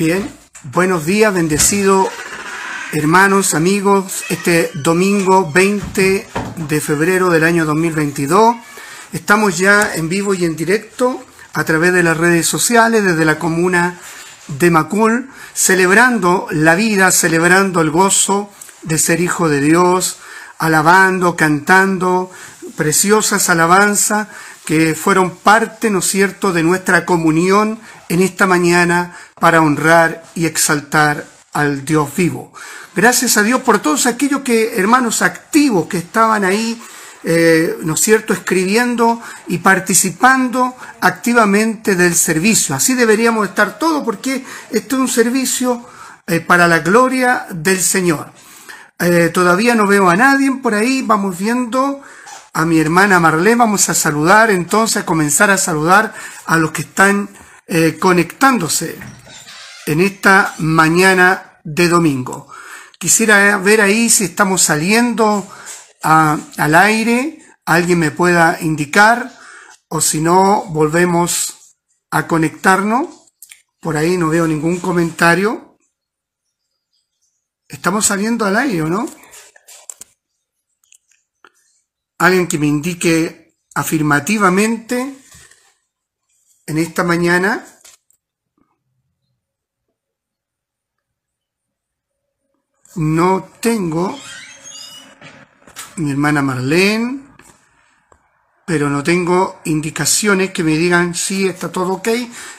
Bien, buenos días, bendecidos hermanos, amigos, este domingo 20 de febrero del año 2022. Estamos ya en vivo y en directo a través de las redes sociales desde la comuna de Macul, celebrando la vida, celebrando el gozo de ser hijo de Dios, alabando, cantando preciosas alabanzas que fueron parte, ¿no es cierto?, de nuestra comunión en esta mañana para honrar y exaltar al Dios vivo. Gracias a Dios por todos aquellos que, hermanos activos que estaban ahí, eh, ¿no es cierto?, escribiendo y participando activamente del servicio. Así deberíamos estar todos porque esto es un servicio eh, para la gloria del Señor. Eh, todavía no veo a nadie por ahí, vamos viendo a mi hermana Marlene. Vamos a saludar entonces, a comenzar a saludar a los que están eh, conectándose en esta mañana de domingo. Quisiera ver ahí si estamos saliendo al aire, alguien me pueda indicar, o si no, volvemos a conectarnos. Por ahí no veo ningún comentario. Estamos saliendo al aire, ¿o no? Alguien que me indique afirmativamente en esta mañana. No tengo mi hermana Marlene, pero no tengo indicaciones que me digan si está todo ok.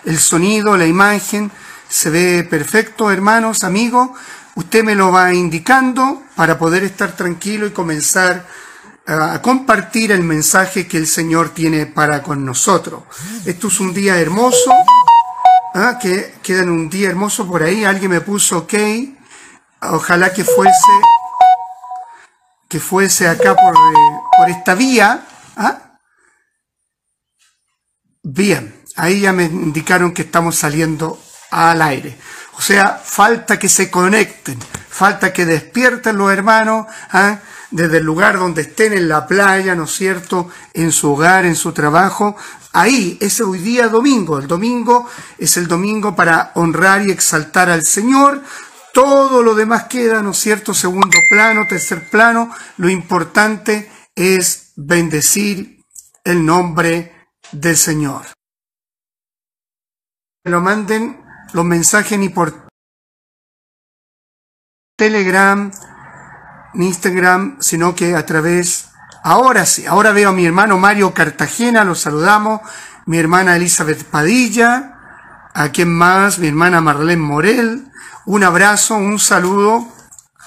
El sonido, la imagen, se ve perfecto, hermanos, amigos. Usted me lo va indicando para poder estar tranquilo y comenzar a compartir el mensaje que el Señor tiene para con nosotros. Esto es un día hermoso, ¿ah? que queda un día hermoso por ahí. Alguien me puso ok. Ojalá que fuese, que fuese acá por, eh, por esta vía. ¿ah? Bien, ahí ya me indicaron que estamos saliendo al aire. O sea, falta que se conecten, falta que despierten los hermanos. ¿ah? Desde el lugar donde estén en la playa, ¿no es cierto?, en su hogar, en su trabajo. Ahí es hoy día domingo. El domingo es el domingo para honrar y exaltar al Señor. Todo lo demás queda, ¿no es cierto?, segundo plano, tercer plano. Lo importante es bendecir el nombre del Señor. Lo manden los mensajes ni por Telegram, Instagram, sino que a través, ahora sí, ahora veo a mi hermano Mario Cartagena, lo saludamos, mi hermana Elizabeth Padilla, a quien más, mi hermana Marlene Morel, un abrazo, un saludo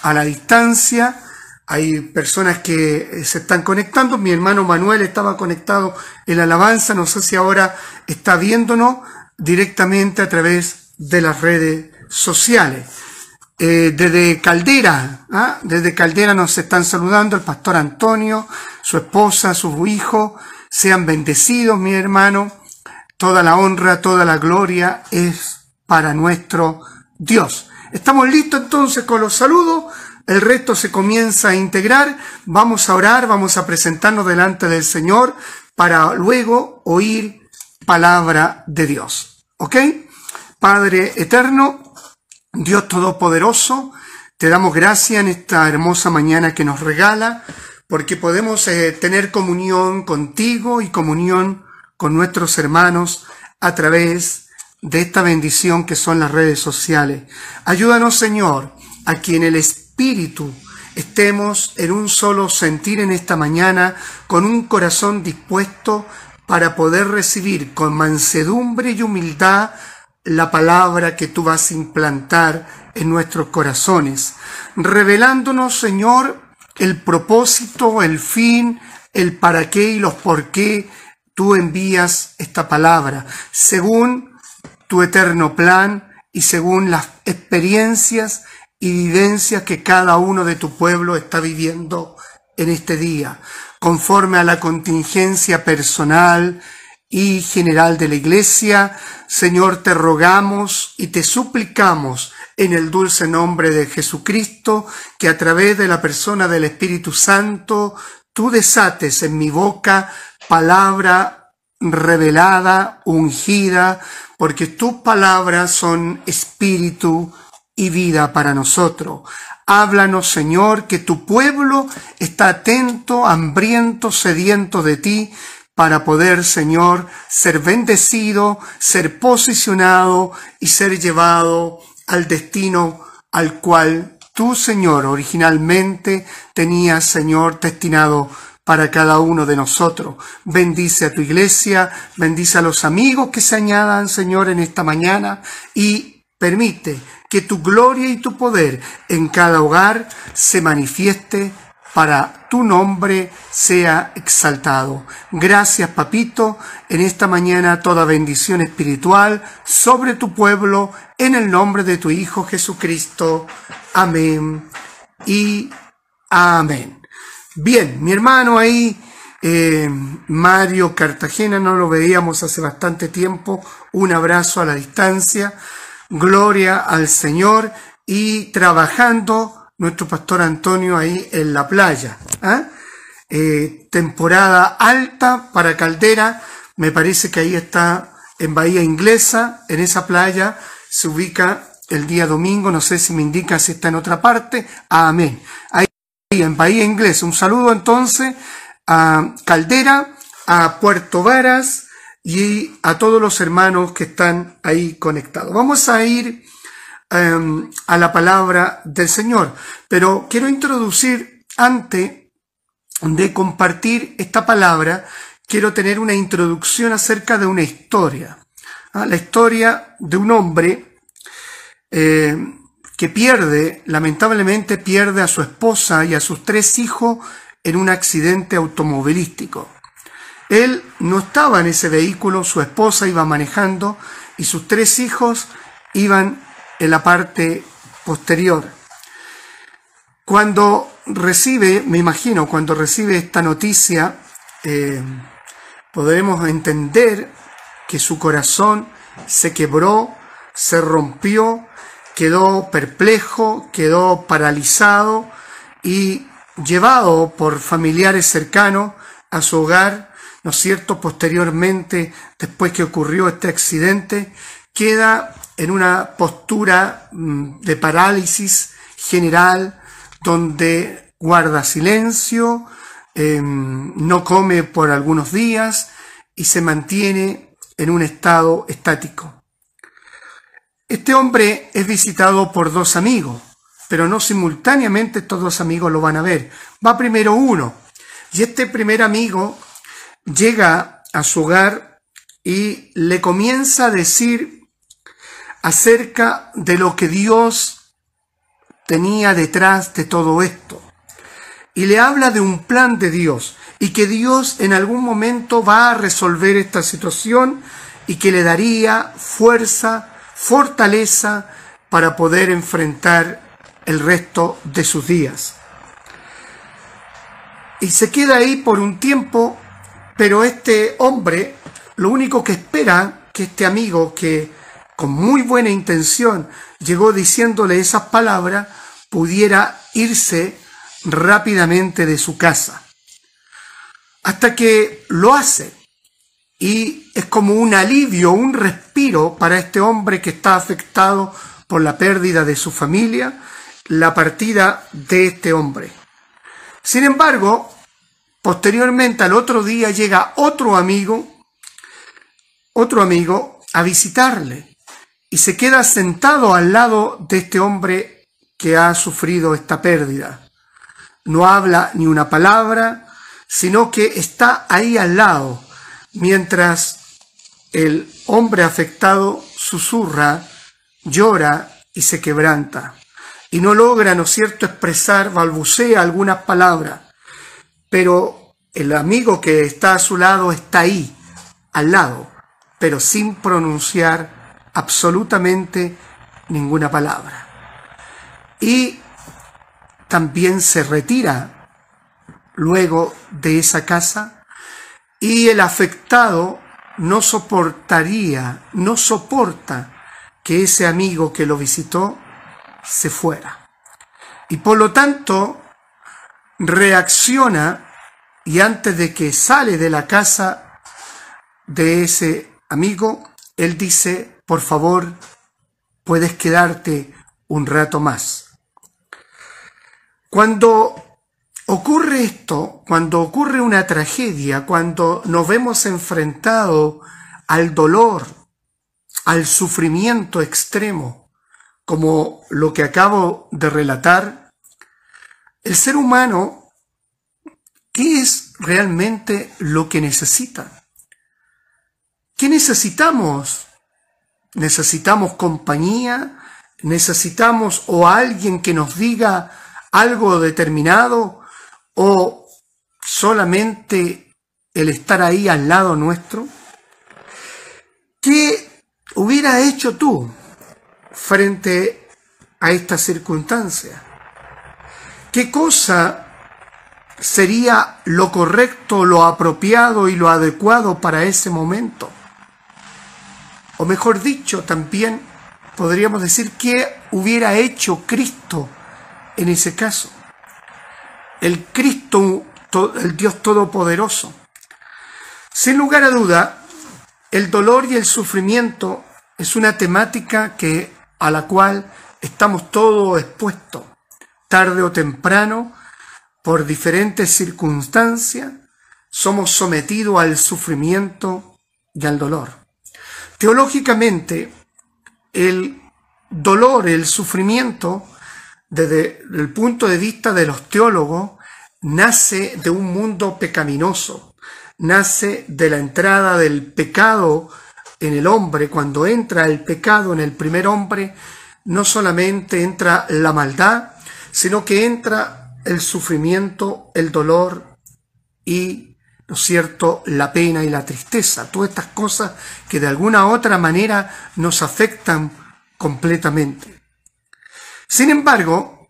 a la distancia. Hay personas que se están conectando. Mi hermano Manuel estaba conectado en la alabanza. No sé si ahora está viéndonos directamente a través de las redes sociales. Eh, desde Caldera, ¿ah? desde Caldera nos están saludando el pastor Antonio, su esposa, su hijo. Sean bendecidos, mi hermano. Toda la honra, toda la gloria es para nuestro Dios. Estamos listos entonces con los saludos. El resto se comienza a integrar. Vamos a orar, vamos a presentarnos delante del Señor para luego oír palabra de Dios. ¿Ok? Padre eterno, Dios Todopoderoso, te damos gracias en esta hermosa mañana que nos regala, porque podemos eh, tener comunión contigo y comunión con nuestros hermanos a través de esta bendición que son las redes sociales. Ayúdanos, Señor, a que en el Espíritu estemos en un solo sentir en esta mañana, con un corazón dispuesto para poder recibir con mansedumbre y humildad la palabra que tú vas a implantar en nuestros corazones, revelándonos, Señor, el propósito, el fin, el para qué y los por qué tú envías esta palabra, según tu eterno plan y según las experiencias y vivencias que cada uno de tu pueblo está viviendo en este día, conforme a la contingencia personal, y general de la Iglesia, Señor, te rogamos y te suplicamos en el dulce nombre de Jesucristo, que a través de la persona del Espíritu Santo, tú desates en mi boca palabra revelada, ungida, porque tus palabras son espíritu y vida para nosotros. Háblanos, Señor, que tu pueblo está atento, hambriento, sediento de ti, para poder, Señor, ser bendecido, ser posicionado y ser llevado al destino al cual tú, Señor, originalmente tenías, Señor, destinado para cada uno de nosotros. Bendice a tu iglesia, bendice a los amigos que se añadan, Señor, en esta mañana y permite que tu gloria y tu poder en cada hogar se manifieste para tu nombre sea exaltado. Gracias, papito, en esta mañana toda bendición espiritual sobre tu pueblo, en el nombre de tu Hijo Jesucristo. Amén y amén. Bien, mi hermano ahí, eh, Mario Cartagena, no lo veíamos hace bastante tiempo. Un abrazo a la distancia. Gloria al Señor y trabajando nuestro pastor Antonio ahí en la playa. ¿ah? Eh, temporada alta para Caldera, me parece que ahí está en Bahía Inglesa, en esa playa se ubica el día domingo, no sé si me indica si está en otra parte, amén. Ahí en Bahía Inglesa, un saludo entonces a Caldera, a Puerto Varas y a todos los hermanos que están ahí conectados. Vamos a ir Em, a la palabra del Señor. Pero quiero introducir, antes de compartir esta palabra, quiero tener una introducción acerca de una historia. ¿ah? La historia de un hombre eh, que pierde, lamentablemente pierde a su esposa y a sus tres hijos en un accidente automovilístico. Él no estaba en ese vehículo, su esposa iba manejando y sus tres hijos iban en la parte posterior. Cuando recibe, me imagino, cuando recibe esta noticia, eh, podremos entender que su corazón se quebró, se rompió, quedó perplejo, quedó paralizado y llevado por familiares cercanos a su hogar, ¿no es cierto? Posteriormente, después que ocurrió este accidente, queda en una postura mm, de parálisis general donde guarda silencio, em, no come por algunos días y se mantiene en un estado estático. Este hombre es visitado por dos amigos, pero no simultáneamente estos dos amigos lo van a ver. Va primero uno, y este primer amigo llega a su hogar y le comienza a decir acerca de lo que Dios tenía detrás de todo esto. Y le habla de un plan de Dios y que Dios en algún momento va a resolver esta situación y que le daría fuerza, fortaleza para poder enfrentar el resto de sus días. Y se queda ahí por un tiempo, pero este hombre lo único que espera que este amigo que con muy buena intención, llegó diciéndole esas palabras, pudiera irse rápidamente de su casa. Hasta que lo hace. Y es como un alivio, un respiro para este hombre que está afectado por la pérdida de su familia, la partida de este hombre. Sin embargo, posteriormente al otro día llega otro amigo, otro amigo a visitarle y se queda sentado al lado de este hombre que ha sufrido esta pérdida. No habla ni una palabra, sino que está ahí al lado, mientras el hombre afectado susurra, llora y se quebranta. Y no logra, ¿no es cierto?, expresar, balbucea algunas palabras, pero el amigo que está a su lado está ahí, al lado, pero sin pronunciar absolutamente ninguna palabra. Y también se retira luego de esa casa y el afectado no soportaría, no soporta que ese amigo que lo visitó se fuera. Y por lo tanto reacciona y antes de que sale de la casa de ese amigo, él dice, por favor, puedes quedarte un rato más. Cuando ocurre esto, cuando ocurre una tragedia, cuando nos vemos enfrentados al dolor, al sufrimiento extremo, como lo que acabo de relatar, el ser humano, ¿qué es realmente lo que necesita? ¿Qué necesitamos? ¿Necesitamos compañía? ¿Necesitamos o alguien que nos diga algo determinado? ¿O solamente el estar ahí al lado nuestro? ¿Qué hubiera hecho tú frente a esta circunstancia? ¿Qué cosa sería lo correcto, lo apropiado y lo adecuado para ese momento? O mejor dicho, también podríamos decir qué hubiera hecho Cristo en ese caso. El Cristo, el Dios Todopoderoso. Sin lugar a duda, el dolor y el sufrimiento es una temática que, a la cual estamos todos expuestos, tarde o temprano, por diferentes circunstancias, somos sometidos al sufrimiento y al dolor. Teológicamente, el dolor, el sufrimiento, desde el punto de vista de los teólogos, nace de un mundo pecaminoso, nace de la entrada del pecado en el hombre. Cuando entra el pecado en el primer hombre, no solamente entra la maldad, sino que entra el sufrimiento, el dolor y, ¿no es cierto?, la pena y la tristeza. Todas estas cosas que de alguna u otra manera nos afectan completamente. Sin embargo,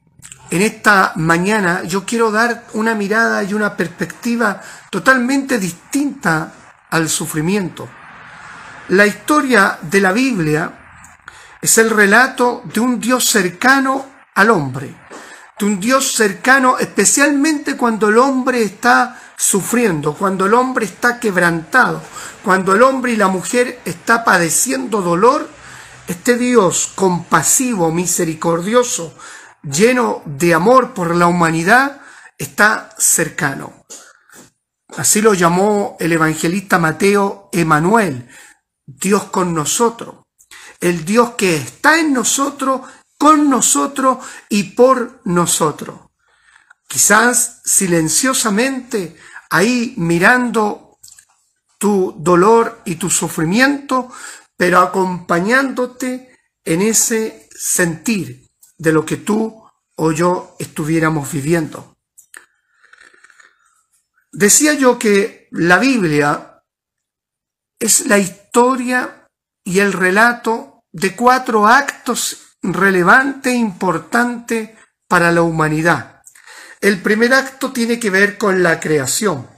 en esta mañana yo quiero dar una mirada y una perspectiva totalmente distinta al sufrimiento. La historia de la Biblia es el relato de un Dios cercano al hombre, de un Dios cercano especialmente cuando el hombre está sufriendo, cuando el hombre está quebrantado, cuando el hombre y la mujer está padeciendo dolor, este Dios compasivo, misericordioso, lleno de amor por la humanidad, está cercano. Así lo llamó el evangelista Mateo Emanuel, Dios con nosotros, el Dios que está en nosotros, con nosotros y por nosotros. Quizás silenciosamente, ahí mirando tu dolor y tu sufrimiento, pero acompañándote en ese sentir de lo que tú o yo estuviéramos viviendo. Decía yo que la Biblia es la historia y el relato de cuatro actos relevantes e importantes para la humanidad. El primer acto tiene que ver con la creación,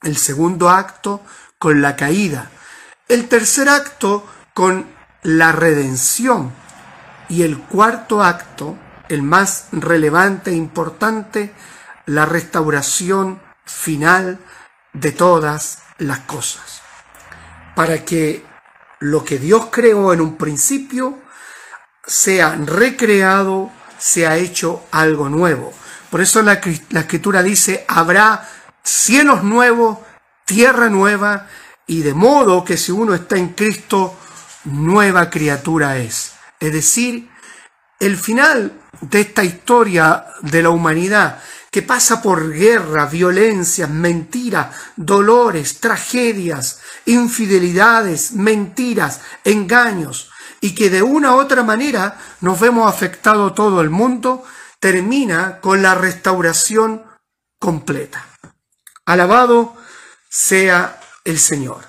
el segundo acto con la caída, el tercer acto con la redención y el cuarto acto el más relevante e importante, la restauración final de todas las cosas. Para que lo que Dios creó en un principio sea recreado, sea hecho algo nuevo. Por eso la, la escritura dice, habrá cielos nuevos, tierra nueva, y de modo que si uno está en Cristo, nueva criatura es. Es decir, el final de esta historia de la humanidad que pasa por guerra, violencias, mentiras, dolores, tragedias, infidelidades, mentiras, engaños, y que de una u otra manera nos vemos afectado todo el mundo, termina con la restauración completa. Alabado sea el Señor.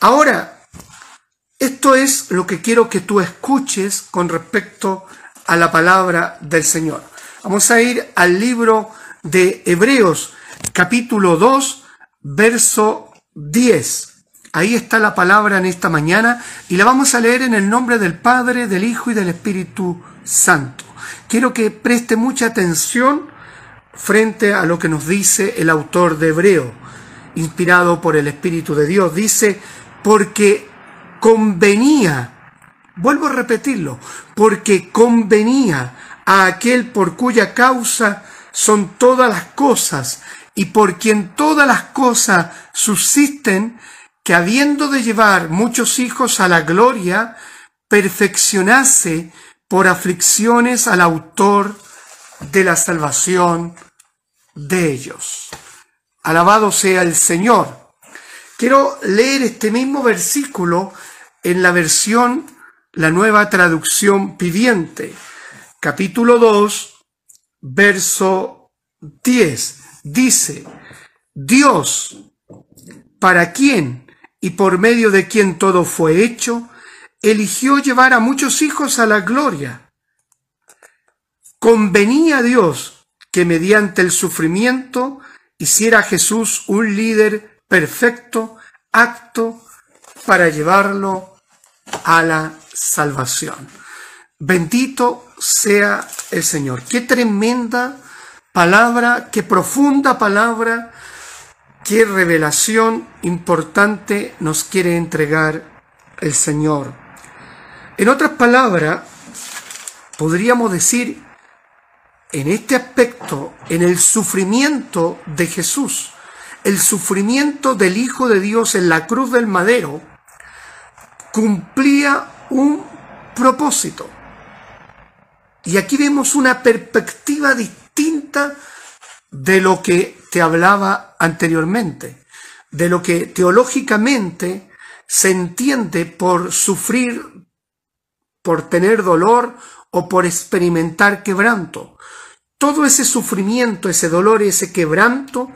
Ahora, esto es lo que quiero que tú escuches con respecto a la palabra del Señor. Vamos a ir al libro de Hebreos, capítulo 2, verso 10. Ahí está la palabra en esta mañana y la vamos a leer en el nombre del Padre, del Hijo y del Espíritu Santo. Quiero que preste mucha atención frente a lo que nos dice el autor de Hebreo, inspirado por el Espíritu de Dios. Dice, porque convenía, vuelvo a repetirlo, porque convenía a aquel por cuya causa son todas las cosas y por quien todas las cosas subsisten, que habiendo de llevar muchos hijos a la gloria, perfeccionase por aflicciones al autor de la salvación de ellos. Alabado sea el Señor. Quiero leer este mismo versículo en la versión, la nueva traducción viviente, capítulo 2, verso 10. Dice, Dios, para quien y por medio de quien todo fue hecho, eligió llevar a muchos hijos a la gloria. Convenía a Dios que mediante el sufrimiento hiciera a Jesús un líder perfecto, apto para llevarlo a la salvación. Bendito sea el Señor. Qué tremenda palabra, qué profunda palabra, qué revelación importante nos quiere entregar el Señor. En otras palabras, podríamos decir, en este aspecto, en el sufrimiento de Jesús, el sufrimiento del Hijo de Dios en la cruz del madero, cumplía un propósito. Y aquí vemos una perspectiva distinta de lo que te hablaba anteriormente, de lo que teológicamente se entiende por sufrir por tener dolor o por experimentar quebranto. Todo ese sufrimiento, ese dolor y ese quebranto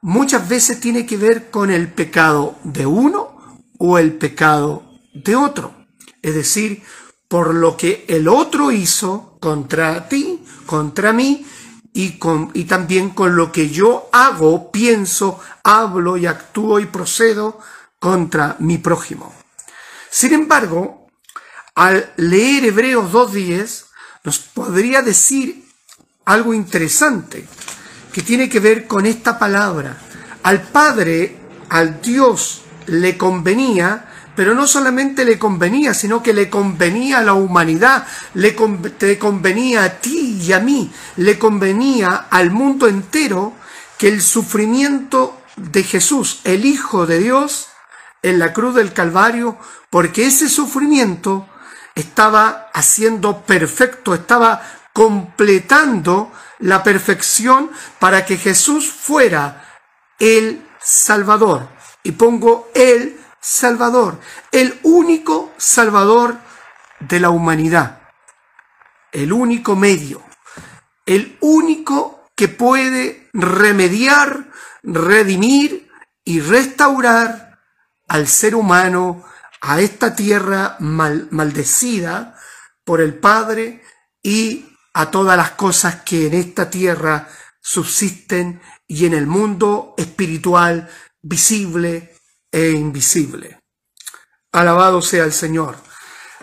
muchas veces tiene que ver con el pecado de uno o el pecado de otro. Es decir, por lo que el otro hizo contra ti, contra mí, y, con, y también con lo que yo hago, pienso, hablo y actúo y procedo contra mi prójimo. Sin embargo, al leer Hebreos 2.10, nos podría decir algo interesante que tiene que ver con esta palabra. Al Padre, al Dios, le convenía, pero no solamente le convenía, sino que le convenía a la humanidad, le te convenía a ti y a mí, le convenía al mundo entero que el sufrimiento de Jesús, el Hijo de Dios, en la cruz del Calvario, porque ese sufrimiento estaba haciendo perfecto, estaba completando la perfección para que Jesús fuera el Salvador. Y pongo el Salvador, el único Salvador de la humanidad, el único medio, el único que puede remediar, redimir y restaurar al ser humano a esta tierra maldecida por el Padre y a todas las cosas que en esta tierra subsisten y en el mundo espiritual visible e invisible. Alabado sea el Señor.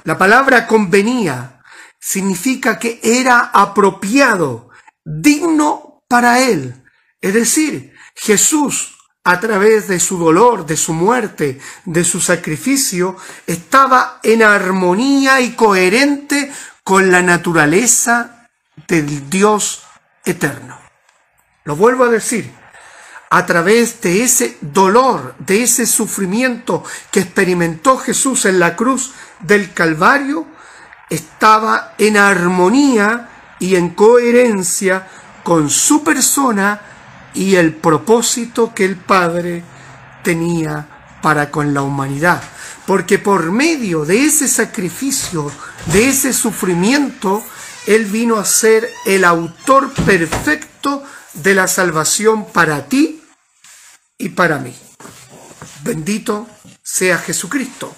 La palabra convenía significa que era apropiado, digno para él. Es decir, Jesús a través de su dolor, de su muerte, de su sacrificio, estaba en armonía y coherente con la naturaleza del Dios eterno. Lo vuelvo a decir, a través de ese dolor, de ese sufrimiento que experimentó Jesús en la cruz del Calvario, estaba en armonía y en coherencia con su persona y el propósito que el Padre tenía para con la humanidad. Porque por medio de ese sacrificio, de ese sufrimiento, Él vino a ser el autor perfecto de la salvación para ti y para mí. Bendito sea Jesucristo.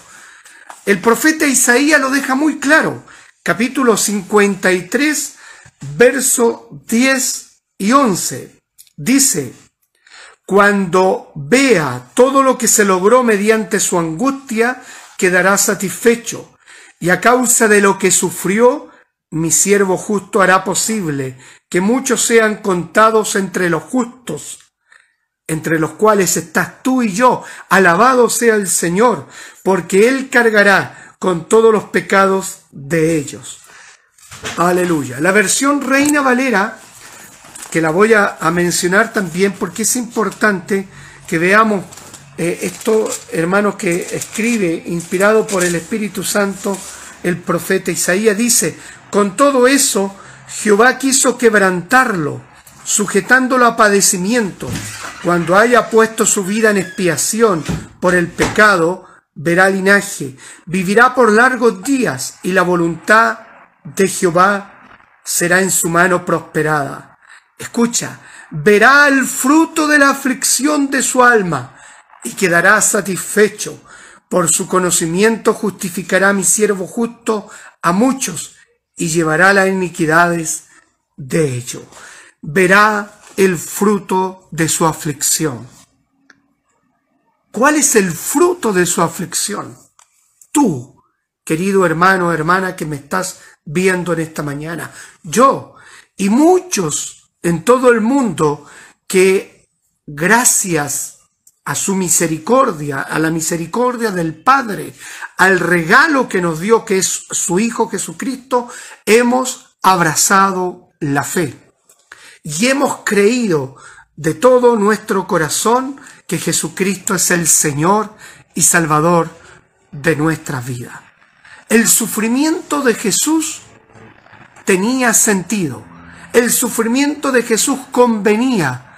El profeta Isaías lo deja muy claro. Capítulo 53, verso 10 y 11. Dice, cuando vea todo lo que se logró mediante su angustia, quedará satisfecho, y a causa de lo que sufrió, mi siervo justo hará posible que muchos sean contados entre los justos. entre los cuales estás tú y yo. Alabado sea el Señor, porque Él cargará con todos los pecados de ellos. Aleluya. La versión Reina Valera, que la voy a, mencionar también porque es importante que veamos eh, esto, hermanos, que escribe, inspirado por el Espíritu Santo, el profeta Isaías, dice, con todo eso, Jehová quiso quebrantarlo, sujetándolo a padecimiento. Cuando haya puesto su vida en expiación por el pecado, verá linaje, vivirá por largos días y la voluntad de Jehová será en su mano prosperada. Escucha, verá el fruto de la aflicción de su alma y quedará satisfecho. Por su conocimiento justificará mi siervo justo a muchos y llevará las iniquidades de ellos. Verá el fruto de su aflicción. ¿Cuál es el fruto de su aflicción? Tú, querido hermano o hermana que me estás viendo en esta mañana, yo y muchos en todo el mundo que gracias a su misericordia, a la misericordia del Padre, al regalo que nos dio que es su Hijo Jesucristo, hemos abrazado la fe y hemos creído de todo nuestro corazón que Jesucristo es el Señor y Salvador de nuestra vida. El sufrimiento de Jesús tenía sentido. El sufrimiento de Jesús convenía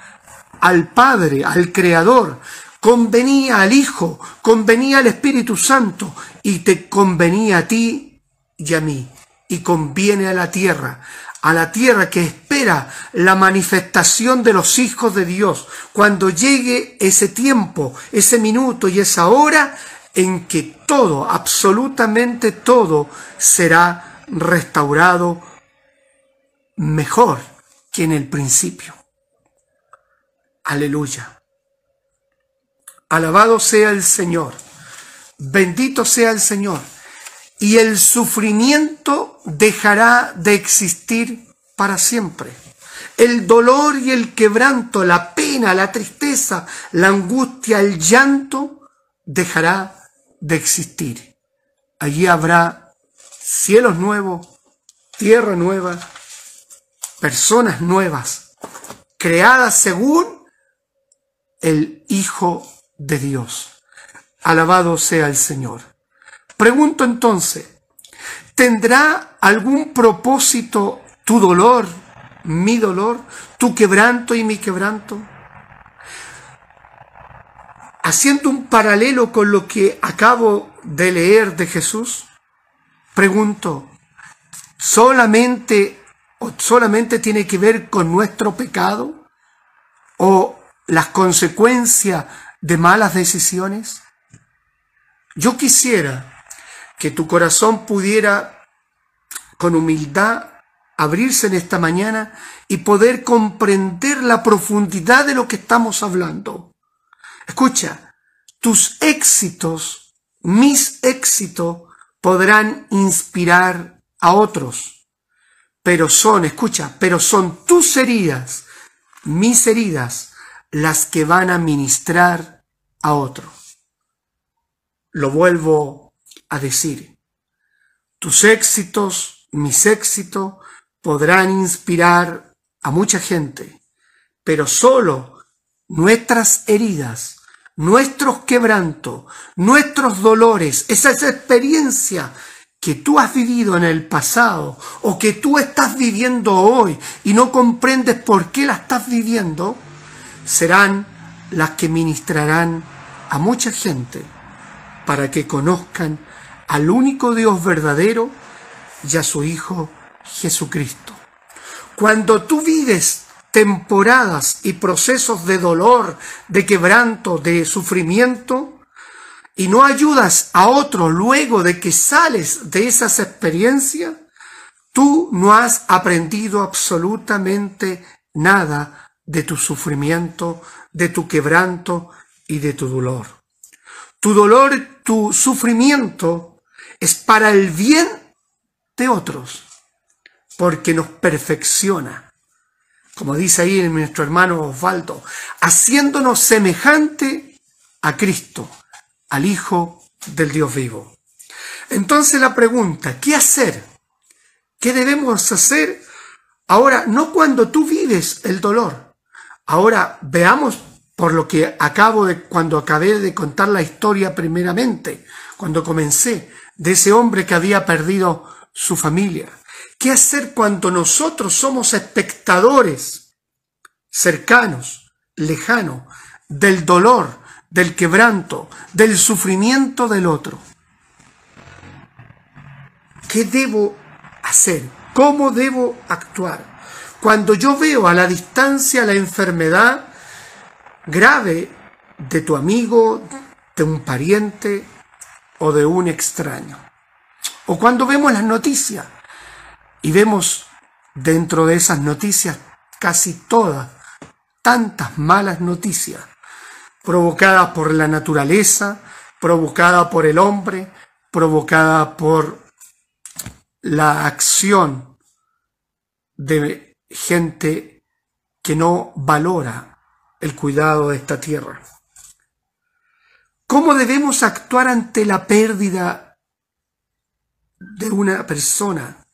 al Padre, al Creador, convenía al Hijo, convenía al Espíritu Santo y te convenía a ti y a mí. Y conviene a la tierra, a la tierra que espera la manifestación de los hijos de Dios, cuando llegue ese tiempo, ese minuto y esa hora en que todo, absolutamente todo, será restaurado mejor que en el principio. Aleluya. Alabado sea el Señor. Bendito sea el Señor. Y el sufrimiento dejará de existir para siempre. El dolor y el quebranto, la pena, la tristeza, la angustia, el llanto, dejará de existir. Allí habrá cielos nuevos, tierra nueva, personas nuevas, creadas según el Hijo de Dios. Alabado sea el Señor. Pregunto entonces, ¿tendrá algún propósito tu dolor, mi dolor, tu quebranto y mi quebranto? Haciendo un paralelo con lo que acabo de leer de Jesús, pregunto, ¿solamente, solamente tiene que ver con nuestro pecado? ¿O las consecuencias de malas decisiones? Yo quisiera que tu corazón pudiera con humildad abrirse en esta mañana y poder comprender la profundidad de lo que estamos hablando. Escucha, tus éxitos, mis éxitos, podrán inspirar a otros, pero son, escucha, pero son tus heridas, mis heridas, las que van a ministrar a otro. Lo vuelvo a decir. Tus éxitos, mis éxitos, podrán inspirar a mucha gente, pero solo nuestras heridas, nuestros quebrantos, nuestros dolores, esa, esa experiencia que tú has vivido en el pasado o que tú estás viviendo hoy y no comprendes por qué la estás viviendo, serán las que ministrarán a mucha gente para que conozcan al único Dios verdadero y a su Hijo Jesucristo. Cuando tú vives temporadas y procesos de dolor, de quebranto, de sufrimiento, y no ayudas a otro luego de que sales de esas experiencias, tú no has aprendido absolutamente nada de tu sufrimiento, de tu quebranto y de tu dolor. Tu dolor, tu sufrimiento es para el bien de otros, porque nos perfecciona. como dice ahí nuestro hermano Osvaldo, haciéndonos semejante a Cristo, al Hijo del Dios vivo. Entonces la pregunta, ¿qué hacer? ¿Qué debemos hacer ahora? No cuando tú vives el dolor. Ahora veamos por lo que acabo de, cuando acabé de contar la historia primeramente, cuando comencé, de ese hombre que había perdido su familia. ¿Qué hacer cuando nosotros somos espectadores cercanos, lejanos, del dolor, del quebranto, del sufrimiento del otro? ¿Qué debo hacer? ¿Cómo debo actuar? Cuando yo veo a la distancia la enfermedad grave de tu amigo, de un pariente o de un extraño. O cuando vemos las noticias y vemos dentro de esas noticias casi todas tantas malas noticias provocadas por la naturaleza, provocadas por el hombre, provocadas por la acción de gente que no valora el cuidado de esta tierra. ¿Cómo debemos actuar ante la pérdida de una persona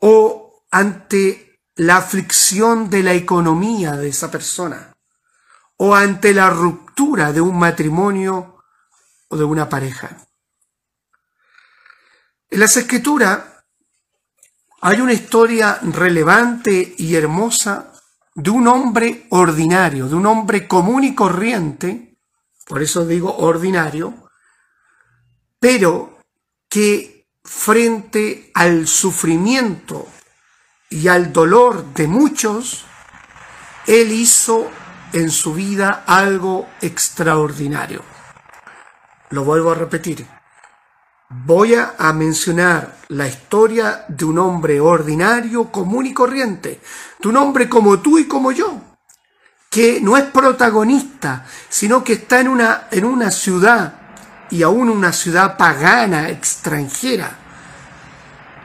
o ante la aflicción de la economía de esa persona o ante la ruptura de un matrimonio o de una pareja? En las escrituras hay una historia relevante y hermosa de un hombre ordinario, de un hombre común y corriente, por eso digo ordinario, pero que frente al sufrimiento y al dolor de muchos, él hizo en su vida algo extraordinario. Lo vuelvo a repetir voy a mencionar la historia de un hombre ordinario, común y corriente, de un hombre como tú y como yo, que no es protagonista, sino que está en una, en una ciudad, y aún una ciudad pagana, extranjera,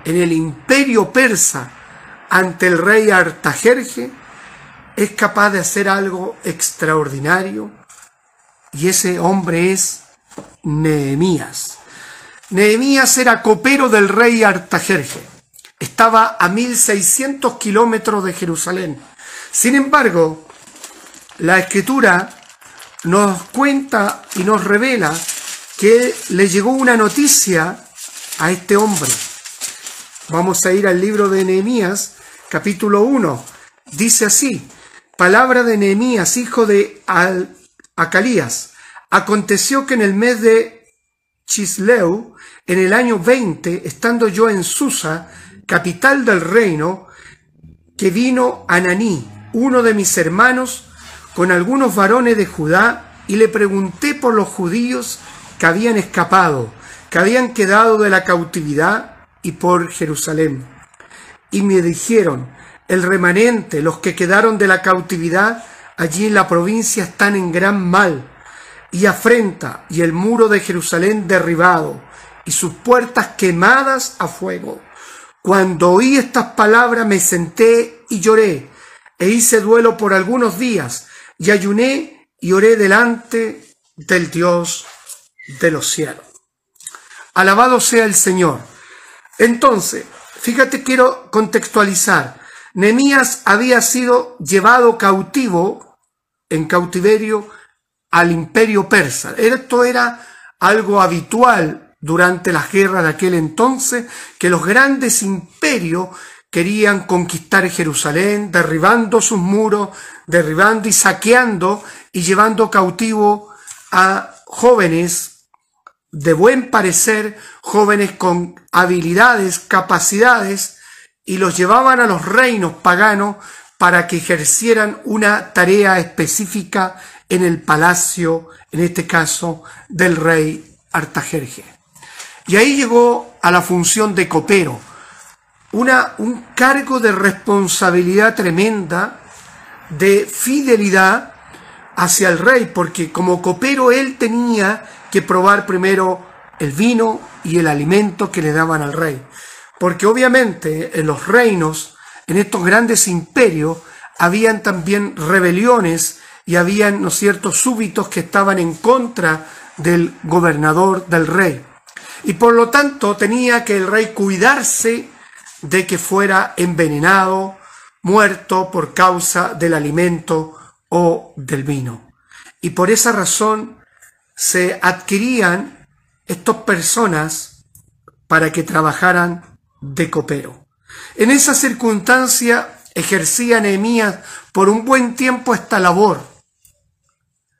en el imperio persa, ante el rey Artajerje, es capaz de hacer algo extraordinario, y ese hombre es Nehemías. Nehemías era copero del rey Artajerje. Estaba a 1600 kilómetros de Jerusalén. Sin embargo, la escritura nos cuenta y nos revela que le llegó una noticia a este hombre. Vamos a ir al libro de Nehemías, capítulo 1. Dice así, palabra de Nehemías, hijo de Acalías. Aconteció que en el mes de Chisleu, en el año 20, estando yo en Susa, capital del reino, que vino Ananí, uno de mis hermanos, con algunos varones de Judá, y le pregunté por los judíos que habían escapado, que habían quedado de la cautividad y por Jerusalén. Y me dijeron, el remanente, los que quedaron de la cautividad, allí en la provincia están en gran mal y afrenta, y el muro de Jerusalén derribado, y sus puertas quemadas a fuego. Cuando oí estas palabras me senté y lloré, e hice duelo por algunos días, y ayuné y oré delante del Dios de los cielos. Alabado sea el Señor. Entonces, fíjate, quiero contextualizar. Nemías había sido llevado cautivo, en cautiverio, al imperio persa. Esto era algo habitual durante la guerra de aquel entonces que los grandes imperios querían conquistar Jerusalén, derribando sus muros, derribando y saqueando y llevando cautivo a jóvenes de buen parecer, jóvenes con habilidades, capacidades, y los llevaban a los reinos paganos para que ejercieran una tarea específica en el palacio, en este caso, del rey Artajerje. Y ahí llegó a la función de copero, un cargo de responsabilidad tremenda, de fidelidad hacia el rey, porque como copero él tenía que probar primero el vino y el alimento que le daban al rey. Porque obviamente en los reinos en estos grandes imperios, habían también rebeliones y habían, ¿no es cierto?, súbitos que estaban en contra del gobernador, del rey. Y por lo tanto tenía que el rey cuidarse de que fuera envenenado, muerto por causa del alimento o del vino. Y por esa razón se adquirían estas personas para que trabajaran de copero. En esa circunstancia ejercía Nehemías por un buen tiempo esta labor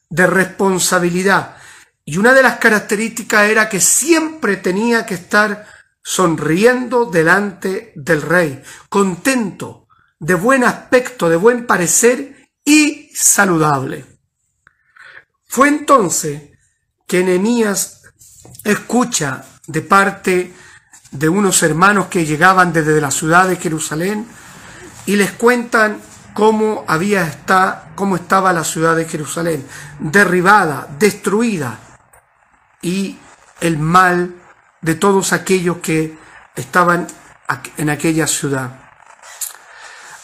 de responsabilidad. Y una de las características era que siempre tenía que estar sonriendo delante del rey, contento, de buen aspecto, de buen parecer y saludable. Fue entonces que Nehemías escucha de parte de unos hermanos que llegaban desde la ciudad de Jerusalén y les cuentan cómo había está, cómo estaba la ciudad de Jerusalén, derribada, destruida, y el mal de todos aquellos que estaban en aquella ciudad.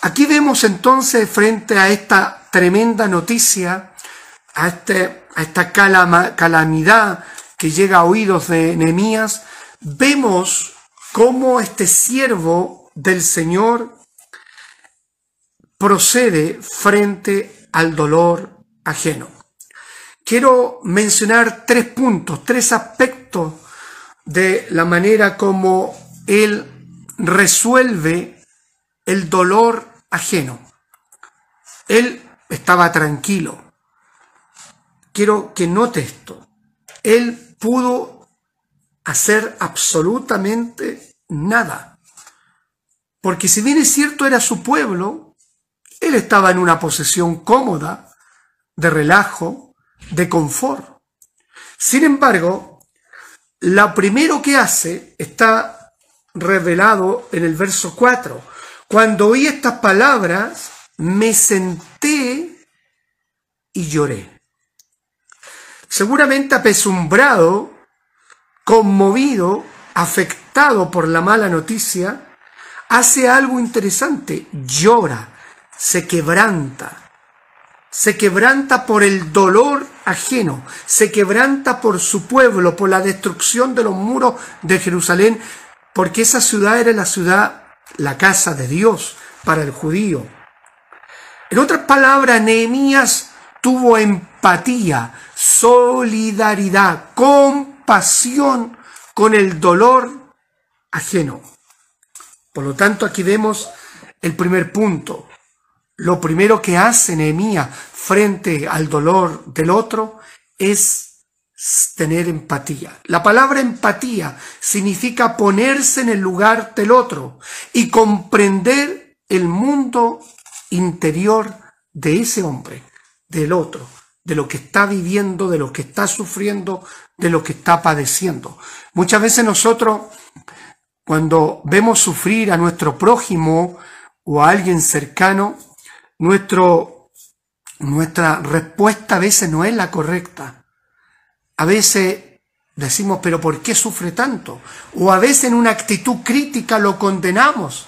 Aquí vemos entonces frente a esta tremenda noticia, a, este, a esta calamidad que llega a oídos de Nehemías, vemos cómo este siervo del Señor procede frente al dolor ajeno. Quiero mencionar tres puntos, tres aspectos de la manera como él resuelve el dolor ajeno. Él estaba tranquilo. Quiero que note esto. Él pudo hacer absolutamente nada. Porque si bien es cierto era su pueblo, él estaba en una posición cómoda, de relajo, de confort. Sin embargo, lo primero que hace está revelado en el verso 4. Cuando oí estas palabras, me senté y lloré. Seguramente apesumbrado, conmovido, afectado por la mala noticia, hace algo interesante, llora se quebranta, se quebranta por el dolor ajeno, se quebranta por su pueblo, por la destrucción de los muros de Jerusalén, porque esa ciudad era la ciudad, la casa de Dios para el judío. En otras palabras, Nehemías tuvo empatía, solidaridad, compasión con el dolor ajeno. Por lo tanto, aquí vemos el primer punto. Lo primero que hace Nehemías frente al dolor del otro es tener empatía. La palabra empatía significa ponerse en el lugar del otro y comprender el mundo interior de ese hombre, del otro, de lo que está viviendo, de lo que está sufriendo, de lo que está padeciendo. Muchas veces nosotros, cuando vemos sufrir a nuestro prójimo o a alguien cercano, nuestro, nuestra respuesta a veces no es la correcta. A veces decimos, pero ¿por qué sufre tanto? O a veces en una actitud crítica lo condenamos.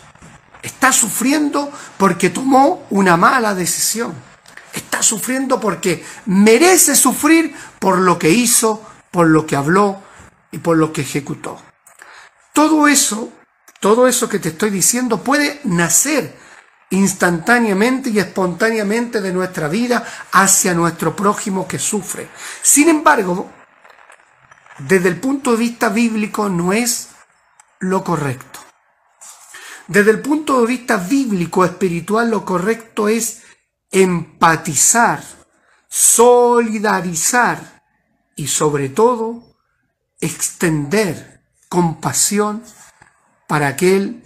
Está sufriendo porque tomó una mala decisión. Está sufriendo porque merece sufrir por lo que hizo, por lo que habló y por lo que ejecutó. Todo eso, todo eso que te estoy diciendo puede nacer instantáneamente y espontáneamente de nuestra vida hacia nuestro prójimo que sufre. Sin embargo, desde el punto de vista bíblico no es lo correcto. Desde el punto de vista bíblico espiritual lo correcto es empatizar, solidarizar y sobre todo extender compasión para aquel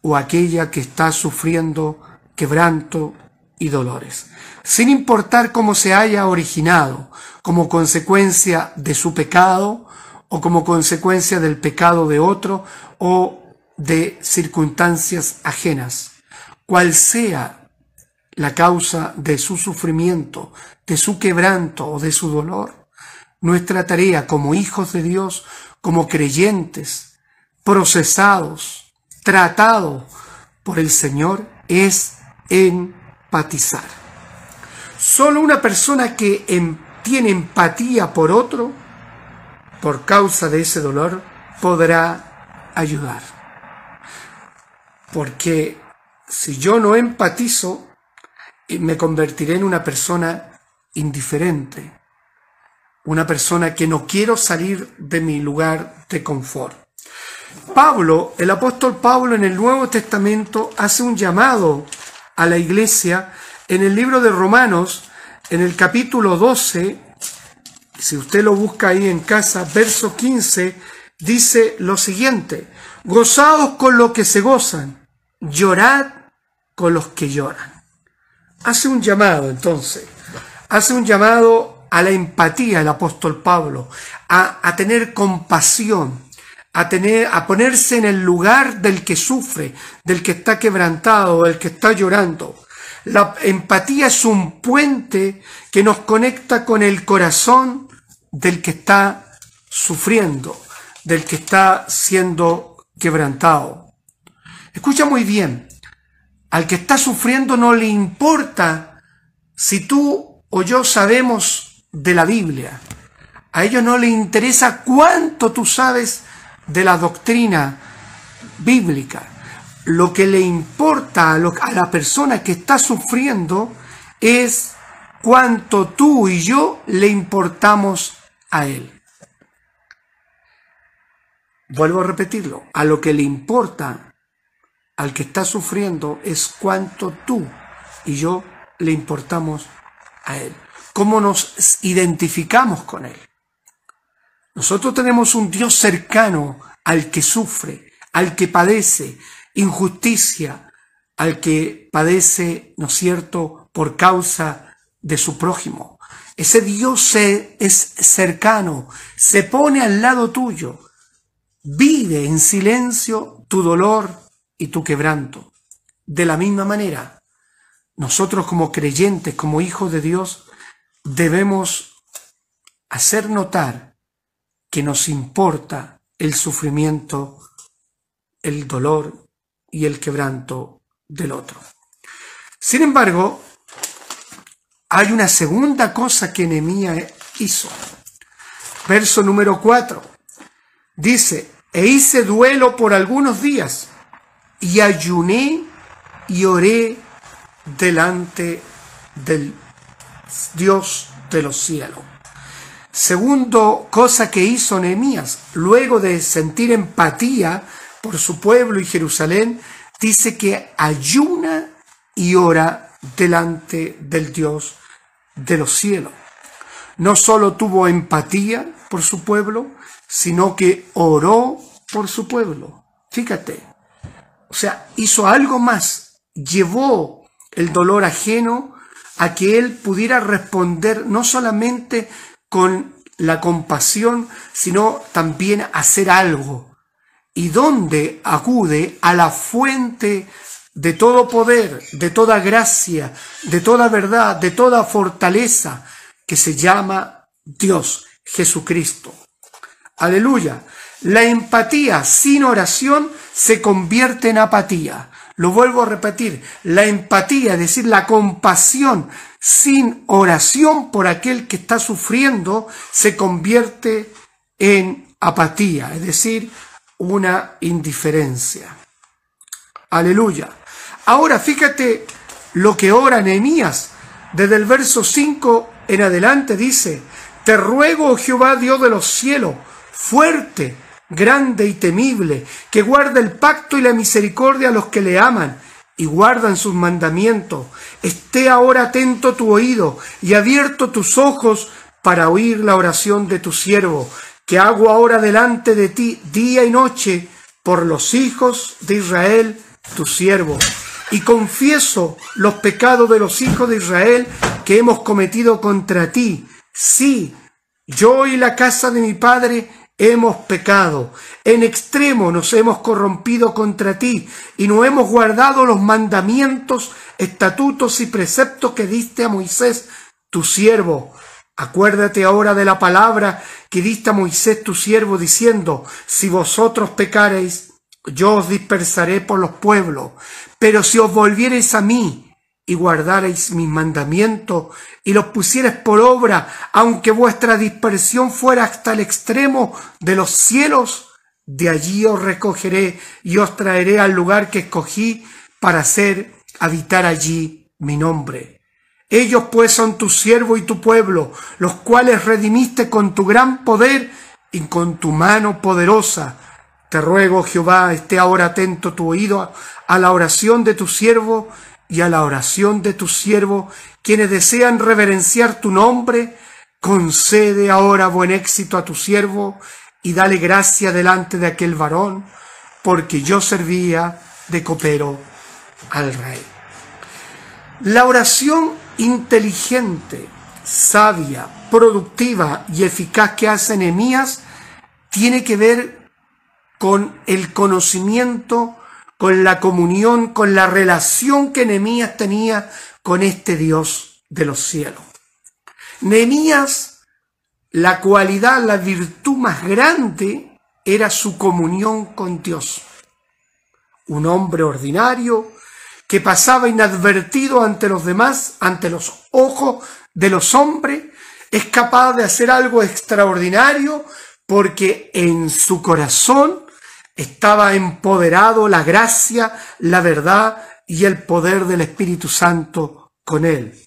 o aquella que está sufriendo quebranto y dolores, sin importar cómo se haya originado, como consecuencia de su pecado o como consecuencia del pecado de otro o de circunstancias ajenas, cual sea la causa de su sufrimiento, de su quebranto o de su dolor, nuestra tarea como hijos de Dios, como creyentes, procesados, tratado por el Señor es empatizar. Solo una persona que em, tiene empatía por otro, por causa de ese dolor, podrá ayudar. Porque si yo no empatizo, me convertiré en una persona indiferente, una persona que no quiero salir de mi lugar de confort. Pablo, el apóstol Pablo en el Nuevo Testamento hace un llamado a la iglesia en el libro de Romanos, en el capítulo 12, si usted lo busca ahí en casa, verso 15, dice lo siguiente, gozaos con lo que se gozan, llorad con los que lloran. Hace un llamado entonces, hace un llamado a la empatía el apóstol Pablo, a, tener compasión, a, tener, a ponerse en el lugar del que sufre, del que está quebrantado, del que está llorando. La empatía es un puente que nos conecta con el corazón del que está sufriendo, del que está siendo quebrantado. Escucha muy bien, al que está sufriendo no le importa si tú o yo sabemos de la Biblia. A ellos no le interesa cuánto tú sabes de la doctrina bíblica. Lo que le importa a, la persona que está sufriendo es cuánto tú y yo le importamos a él. Vuelvo a repetirlo, a lo que le importa al que está sufriendo es cuánto tú y yo le importamos a él. Cómo nos identificamos con él. Nosotros tenemos un Dios cercano al que sufre, al que padece injusticia, al que padece, ¿no es cierto?, por causa de su prójimo. Ese Dios es cercano, se pone al lado tuyo, vive en silencio tu dolor y tu quebranto. De la misma manera, nosotros como creyentes, como hijos de Dios, debemos hacer notar que nos importa el sufrimiento, el dolor y el quebranto del otro. Sin embargo, hay una segunda cosa que Nehemías hizo. Verso número 4. Dice, e hice duelo por algunos días y ayuné y oré delante del Dios de los cielos. Segundo cosa que hizo Nehemías, luego de sentir empatía por su pueblo y Jerusalén, dice que ayuna y ora delante del Dios de los cielos. No solo tuvo empatía por su pueblo, sino que oró por su pueblo. Fíjate, o sea, hizo algo más, llevó el dolor ajeno a que él pudiera responder no solamente con la compasión, sino también hacer algo. ¿Y dónde acude? A la fuente de todo poder, de toda gracia, de toda verdad, de toda fortaleza, que se llama Dios, Jesucristo. Aleluya. La empatía sin oración se convierte en apatía. Lo vuelvo a repetir, la empatía, es decir, la compasión sin oración por aquel que está sufriendo, se convierte en apatía, es decir, una indiferencia. Aleluya. Ahora fíjate lo que ora Nehemías. Desde el verso 5 en adelante dice, Te ruego, oh Jehová Dios de los cielos, fuerte, grande y temible, que guarda el pacto y la misericordia a los que le aman y guardan sus mandamientos. Esté ahora atento tu oído y abierto tus ojos para oír la oración de tu siervo, que hago ahora delante de ti día y noche por los hijos de Israel, tu siervo. Y confieso los pecados de los hijos de Israel que hemos cometido contra ti. Sí, yo y la casa de mi padre hemos pecado, en extremo nos hemos corrompido contra ti y no hemos guardado los mandamientos, estatutos y preceptos que diste a Moisés, tu siervo. Acuérdate ahora de la palabra que diste a Moisés, tu siervo, diciendo, si vosotros pecareis, yo os dispersaré por los pueblos, Pero si os volviereis a mí y guardareis mis mandamientos y los pusiereis por obra, aunque vuestra dispersión fuera hasta el extremo de los cielos, de allí os recogeré y os traeré al lugar que escogí para hacer habitar allí mi nombre. Ellos pues son tu siervo y tu pueblo, los cuales redimiste con tu gran poder y con tu mano poderosa. Te ruego, Jehová, esté ahora atento tu oído a la oración de tu siervo y a la oración de tu siervo, quienes desean reverenciar tu nombre. Concede ahora buen éxito a tu siervo y dale gracia delante de aquel varón, porque yo servía de copero al rey. La oración inteligente, sabia, productiva y eficaz que hace Nehemías tiene que ver con el conocimiento, con la comunión, con la relación que Nehemías tenía con este Dios de los cielos. Nehemías, la cualidad, la virtud más grande era su comunión con Dios. Un hombre ordinario, que pasaba inadvertido ante los demás, ante los ojos de los hombres, es capaz de hacer algo extraordinario porque en su corazón estaba empoderado la gracia, la verdad y el poder del Espíritu Santo con él.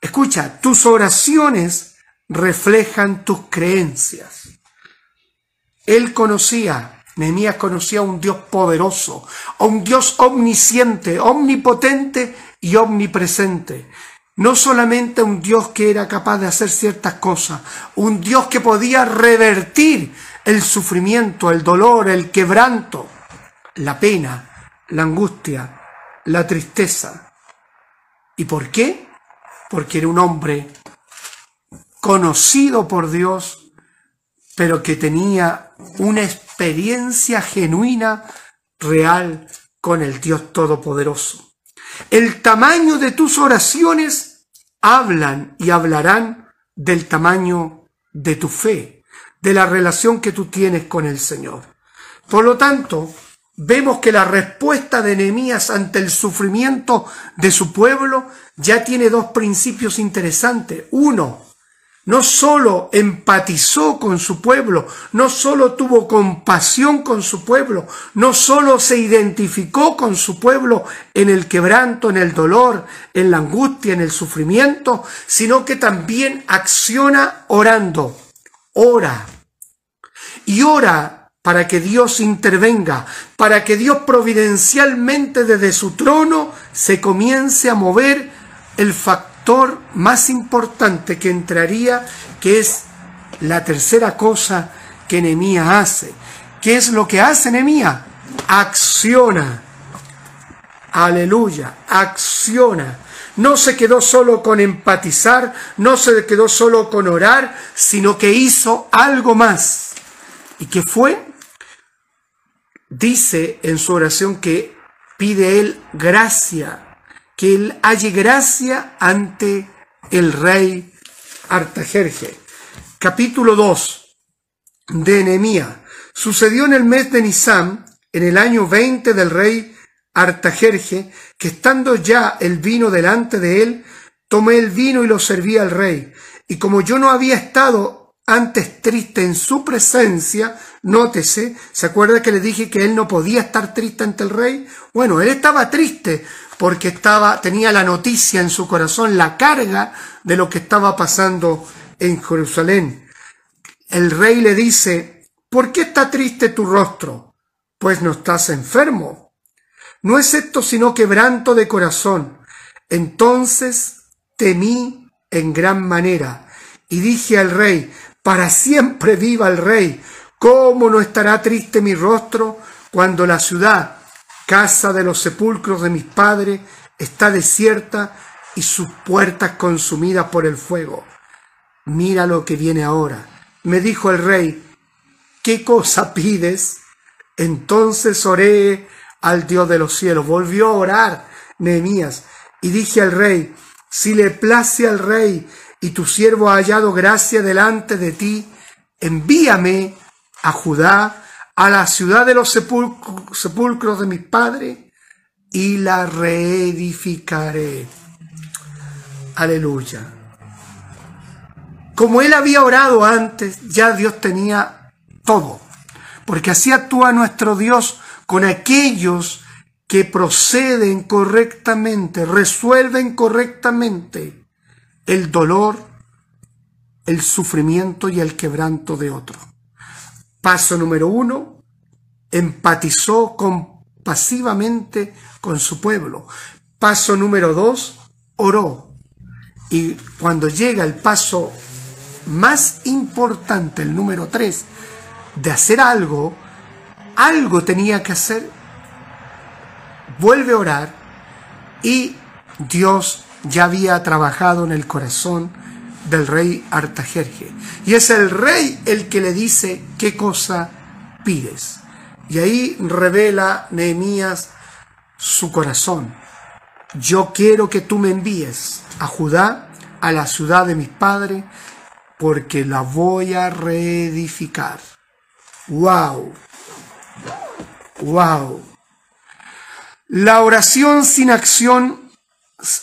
Escucha, tus oraciones reflejan tus creencias. Él conocía Nehemías conocía a un Dios poderoso, a un Dios omnisciente, omnipotente y omnipresente. No solamente un Dios que era capaz de hacer ciertas cosas, un Dios que podía revertir el sufrimiento, el dolor, el quebranto, la pena, la angustia, la tristeza. ¿Y por qué? Porque era un hombre conocido por Dios, pero que tenía una experiencia genuina, real, con el Dios Todopoderoso. El tamaño de tus oraciones hablan y hablarán del tamaño de tu fe, de la relación que tú tienes con el Señor. Por lo tanto, vemos que la respuesta de Nehemías ante el sufrimiento de su pueblo ya tiene dos principios interesantes. Uno, no solo empatizó con su pueblo, no solo tuvo compasión con su pueblo, no solo se identificó con su pueblo en el quebranto, en el dolor, en la angustia, en el sufrimiento, sino que también acciona orando. Ora. Y ora para que Dios intervenga, para que Dios providencialmente desde su trono se comience a mover el factor más importante que entraría, que es la tercera cosa que Nehemías hace. ¿Qué es lo que hace Nehemías? Acciona. Aleluya, acciona. No se quedó solo con empatizar, no se quedó solo con orar, sino que hizo algo más. ¿Y qué fue? Dice en su oración que pide él gracia que él halle gracia ante el rey Artajerje. Capítulo 2 de Nehemías. Sucedió en el mes de Nisam, en el año 20 del rey Artajerje, que estando ya el vino delante de él, tomé el vino y lo serví al rey. Y como yo no había estado antes triste en su presencia, nótese, ¿se acuerda que le dije que él no podía estar triste ante el rey? Bueno, él estaba triste porque estaba, tenía la noticia en su corazón, la carga de lo que estaba pasando en Jerusalén. El rey le dice, ¿por qué está triste tu rostro? Pues no estás enfermo. No es esto sino quebranto de corazón. Entonces temí en gran manera y dije al rey, para siempre viva el rey, ¿cómo no estará triste mi rostro cuando la ciudad casa de los sepulcros de mis padres está desierta y sus puertas consumidas por el fuego. Mira lo que viene ahora. Me dijo el rey, ¿qué cosa pides? Entonces oré al Dios de los cielos. Volvió a orar Nehemías y dije al rey, si le place al rey y tu siervo ha hallado gracia delante de ti, envíame a Judá a la ciudad de los sepulcros de mis padres y la reedificaré. Aleluya. Como él había orado antes, ya Dios tenía todo. Porque así actúa nuestro Dios con aquellos que proceden correctamente, resuelven correctamente el dolor, el sufrimiento y el quebranto de otro. Paso número uno, empatizó compasivamente con su pueblo. Paso número dos, oró. Y cuando llega el paso más importante, el número tres, de hacer algo, algo tenía que hacer, vuelve a orar y Dios ya había trabajado en el corazón del rey Artajerje. Y es el rey el que le dice qué cosa pides. Y ahí revela Nehemías su corazón. Yo quiero que tú me envíes a Judá, a la ciudad de mis padres, porque la voy a reedificar. ¡Wow! ¡Wow! La oración sin acción,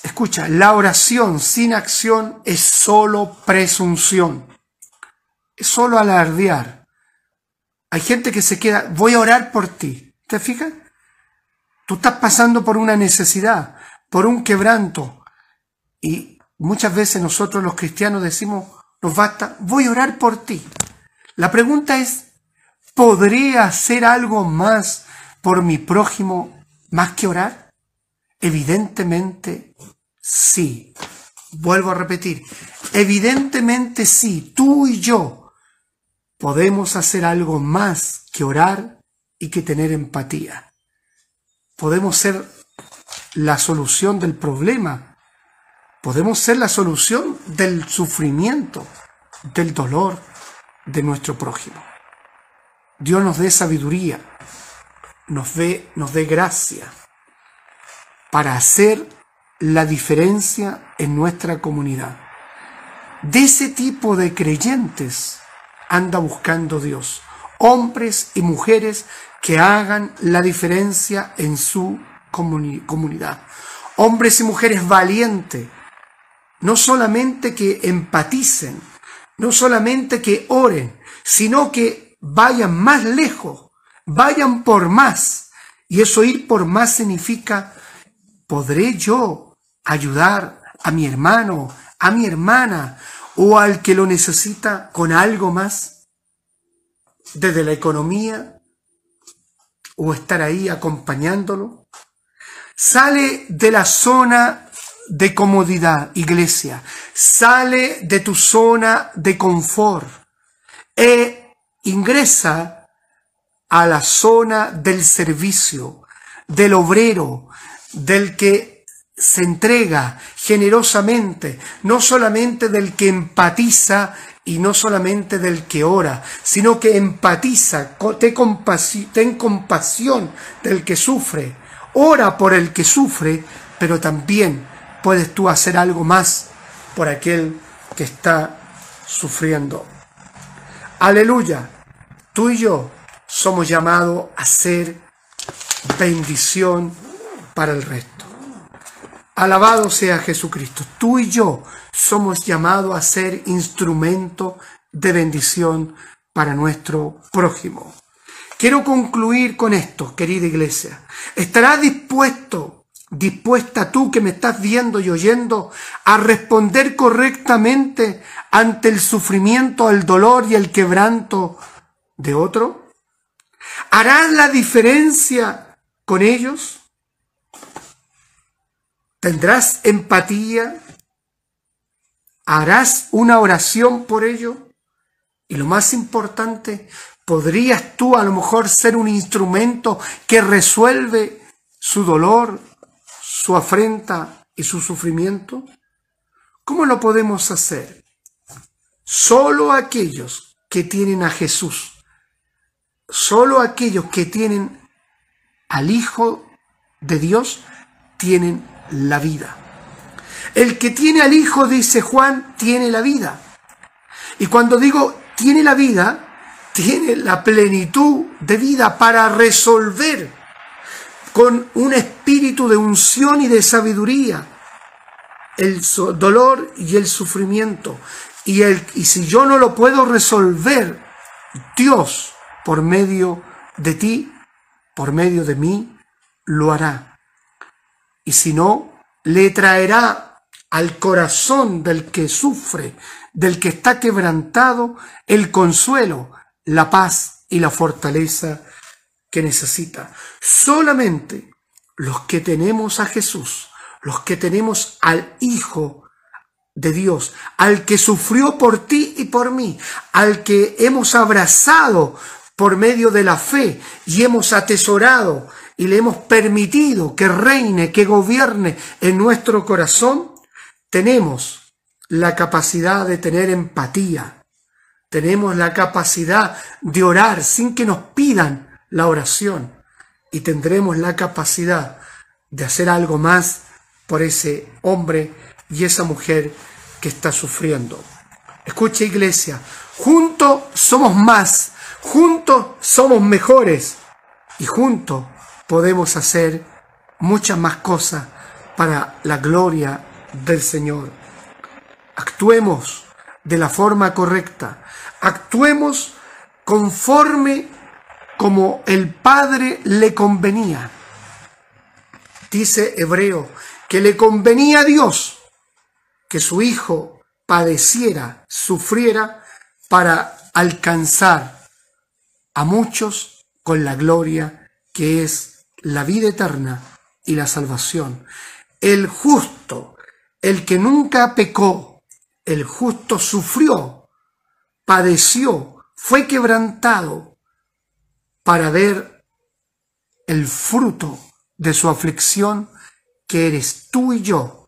escucha, la oración sin acción es solo presunción, es solo alardear. Hay gente que se queda, voy a orar por ti. ¿Te fijas? Tú estás pasando por una necesidad, por un quebranto. Y muchas veces nosotros los cristianos decimos, nos basta, voy a orar por ti. La pregunta es, ¿podría hacer algo más por mi prójimo más que orar? Evidentemente sí. Vuelvo a repetir, evidentemente sí, tú y yo podemos hacer algo más que orar y que tener empatía. Podemos ser la solución del problema. Podemos ser la solución del sufrimiento, del dolor de nuestro prójimo. Dios nos dé sabiduría nos dé, nos dé gracia para hacer la diferencia en nuestra comunidad. De ese tipo de creyentes anda buscando Dios. Hombres y mujeres que hagan la diferencia en su comunidad. Hombres y mujeres valientes. No solamente que empaticen, no solamente que oren, sino que vayan más lejos vayan por más. Y eso ir por más significa, ¿podré yo ayudar a mi hermano, a mi hermana o al que lo necesita con algo más? Desde la economía o estar ahí acompañándolo. Sale de la zona de comodidad, iglesia. Sale de tu zona de confort ingresa a la zona del servicio, del obrero, del que se entrega generosamente, no solamente del que empatiza y no solamente del que ora, sino que empatiza, ten compasión del que sufre, ora por el que sufre, pero también puedes tú hacer algo más por aquel que está sufriendo. Aleluya, tú y yo somos llamados a ser bendición para el resto. Alabado sea Jesucristo. Tú y yo somos llamados a ser instrumento de bendición para nuestro prójimo. Quiero concluir con esto, querida iglesia. ¿Estarás dispuesto, dispuesta tú que me estás viendo y oyendo, a responder correctamente ante el sufrimiento, el dolor y el quebranto de otro? ¿Harás la diferencia con ellos? ¿Tendrás empatía? ¿Harás una oración por ellos? Y lo más importante, ¿podrías tú a lo mejor ser un instrumento que resuelve su dolor, su afrenta y su sufrimiento? ¿Cómo lo podemos hacer? Solo aquellos que tienen a Jesús Solo aquellos que tienen al Hijo de Dios tienen la vida. El que tiene al Hijo, dice Juan, tiene la vida. Y cuando digo tiene la vida, tiene la plenitud de vida para resolver. Con un espíritu de unción y de sabiduría, el dolor y el sufrimiento. Y, el, y si yo no lo puedo resolver, Dios, por medio de ti, por medio de mí, lo hará. Y si no, le traerá al corazón del que sufre, del que está quebrantado, el consuelo, la paz y la fortaleza que necesita. Solamente los que tenemos a Jesús, los que tenemos al Hijo de Dios, al que sufrió por ti y por mí, al que hemos abrazado por medio de la fe y hemos atesorado y le hemos permitido que reine, que gobierne en nuestro corazón, tenemos la capacidad de tener empatía, tenemos la capacidad de orar sin que nos pidan la oración y tendremos la capacidad de hacer algo más por ese hombre y esa mujer que está sufriendo. Escucha iglesia, juntos somos más, juntos somos mejores y juntos podemos hacer muchas más cosas para la gloria del Señor. Actuemos de la forma correcta, actuemos conforme como el Padre le convenía. Dice Hebreo que le convenía a Dios que su Hijo padeciera, sufriera para alcanzar a muchos con la gloria que es la vida eterna y la salvación. El justo, el que nunca pecó, el justo sufrió, padeció, fue quebrantado para ver el fruto de su aflicción que eres tú y yo,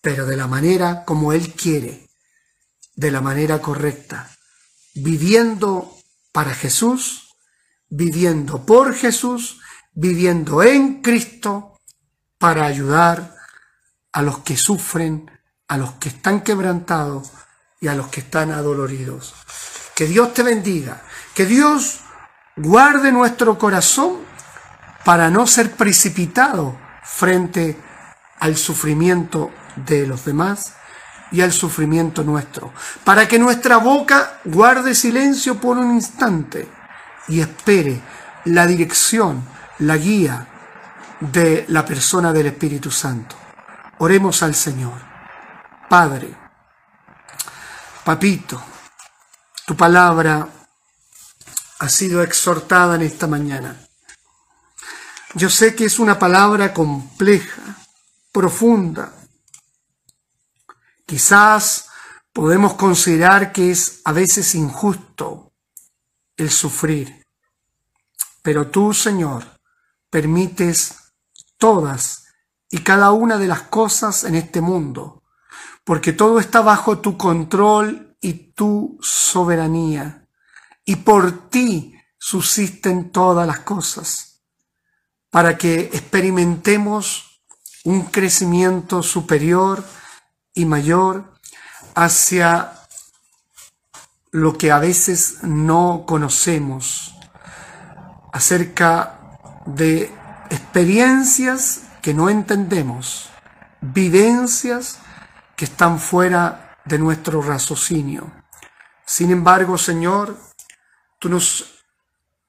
pero de la manera como Él quiere, de la manera correcta, viviendo para Jesús, viviendo por Jesús, viviendo en Cristo para ayudar a los que sufren, a los que están quebrantados y a los que están adoloridos. Que Dios te bendiga, que Dios guarde nuestro corazón para no ser precipitado frente al sufrimiento de los demás y al sufrimiento nuestro, para que nuestra boca guarde silencio por un instante y espere la dirección la guía de la persona del Espíritu Santo. Oremos al Señor. Padre, Papito, tu palabra ha sido exhortada en esta mañana. Yo sé que es una palabra compleja, profunda. Quizás podemos considerar que es a veces injusto el sufrir. Pero tú, Señor, permites todas y cada una de las cosas en este mundo, porque todo está bajo tu control y tu soberanía, y por ti subsisten todas las cosas, para que experimentemos un crecimiento superior y mayor hacia lo que a veces no conocemos, acerca de experiencias que no entendemos, vivencias que están fuera de nuestro raciocinio. Sin embargo, Señor, tú nos